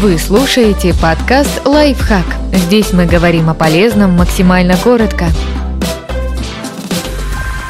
Вы слушаете подкаст «Лайфхак». Здесь мы говорим о полезном максимально коротко.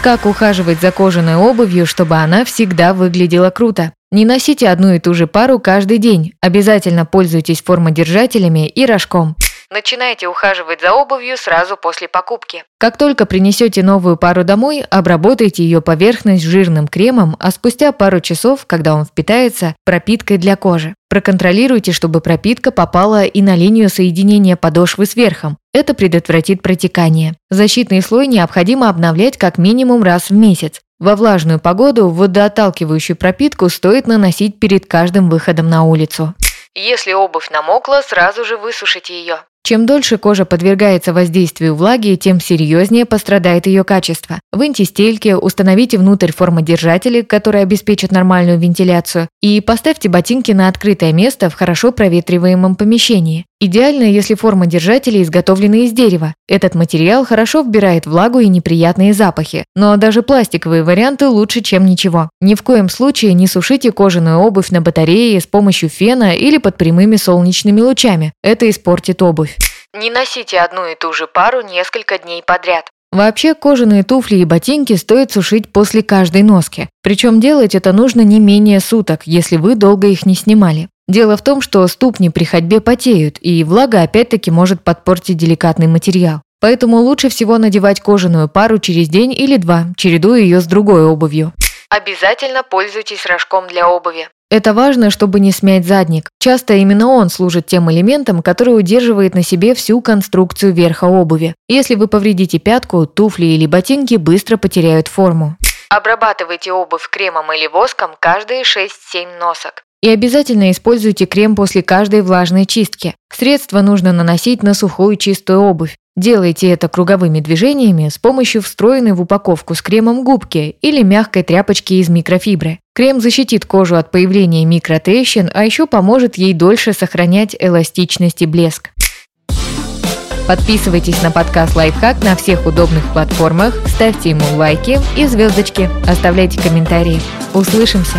Как ухаживать за кожаной обувью, чтобы она всегда выглядела круто? Не носите одну и ту же пару каждый день. Обязательно пользуйтесь формодержателями и рожком. Начинайте ухаживать за обувью сразу после покупки. Как только принесете новую пару домой, обработайте ее поверхность жирным кремом, а спустя пару часов, когда он впитается, пропиткой для кожи. Проконтролируйте, чтобы пропитка попала и на линию соединения подошвы с верхом. Это предотвратит протекание. Защитный слой необходимо обновлять как минимум раз в месяц. Во влажную погоду водоотталкивающую пропитку стоит наносить перед каждым выходом на улицу. Если обувь намокла, сразу же высушите ее. Чем дольше кожа подвергается воздействию влаги, тем серьезнее пострадает ее качество. Выньте стельки, установите внутрь формодержатели, которые обеспечат нормальную вентиляцию, и поставьте ботинки на открытое место в хорошо проветриваемом помещении. Идеально, если формодержатели изготовлены из дерева. Этот материал хорошо вбирает влагу и неприятные запахи. Но даже пластиковые варианты лучше, чем ничего. Ни в коем случае не сушите кожаную обувь на батарее с помощью фена или под прямыми солнечными лучами. Это испортит обувь. Не носите одну и ту же пару несколько дней подряд. Вообще, кожаные туфли и ботинки стоит сушить после каждой носки. Причем делать это нужно не менее суток, если вы долго их не снимали. Дело в том, что ступни при ходьбе потеют, и влага опять-таки может подпортить деликатный материал. Поэтому лучше всего надевать кожаную пару через день или два, чередуя ее с другой обувью. Обязательно пользуйтесь рожком для обуви. Это важно, чтобы не смять задник. Часто именно он служит тем элементом, который удерживает на себе всю конструкцию верха обуви. Если вы повредите пятку, туфли или ботинки быстро потеряют форму. Обрабатывайте обувь кремом или воском каждые 6-7 носок. И обязательно используйте крем после каждой влажной чистки. Средство нужно наносить на сухую чистую обувь. Делайте это круговыми движениями с помощью встроенной в упаковку с кремом губки или мягкой тряпочки из микрофибры. Крем защитит кожу от появления микротрещин, а еще поможет ей дольше сохранять эластичность и блеск. Подписывайтесь на подкаст «Лайфхак» на всех удобных платформах, ставьте ему лайки и звездочки, оставляйте комментарии. Услышимся!